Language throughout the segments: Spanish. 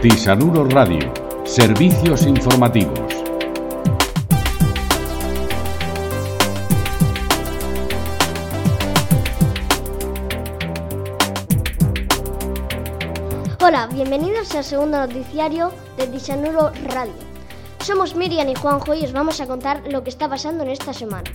Tisanuro Radio, servicios informativos. Hola, bienvenidos al segundo noticiario de Tisanuro Radio. Somos Miriam y Juanjo y os vamos a contar lo que está pasando en esta semana.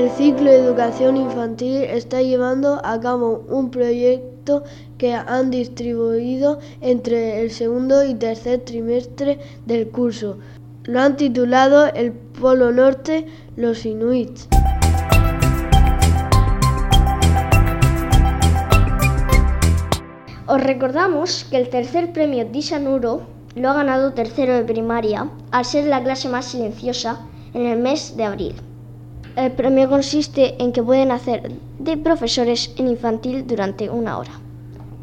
El ciclo de educación infantil está llevando a cabo un proyecto que han distribuido entre el segundo y tercer trimestre del curso. Lo han titulado El Polo Norte, los Inuits. Os recordamos que el tercer premio Disanuro lo ha ganado tercero de primaria al ser la clase más silenciosa en el mes de abril. El premio consiste en que pueden hacer de profesores en infantil durante una hora.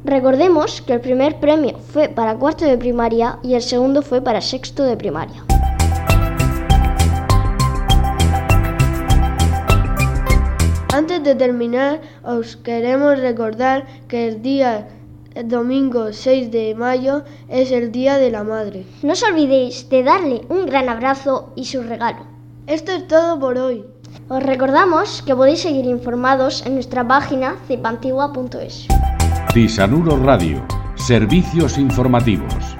Recordemos que el primer premio fue para cuarto de primaria y el segundo fue para sexto de primaria. Antes de terminar, os queremos recordar que el día el domingo 6 de mayo es el Día de la Madre. No os olvidéis de darle un gran abrazo y su regalo. Esto es todo por hoy. Os recordamos que podéis seguir informados en nuestra página cepantigua.es. Tisanuro Radio, servicios informativos.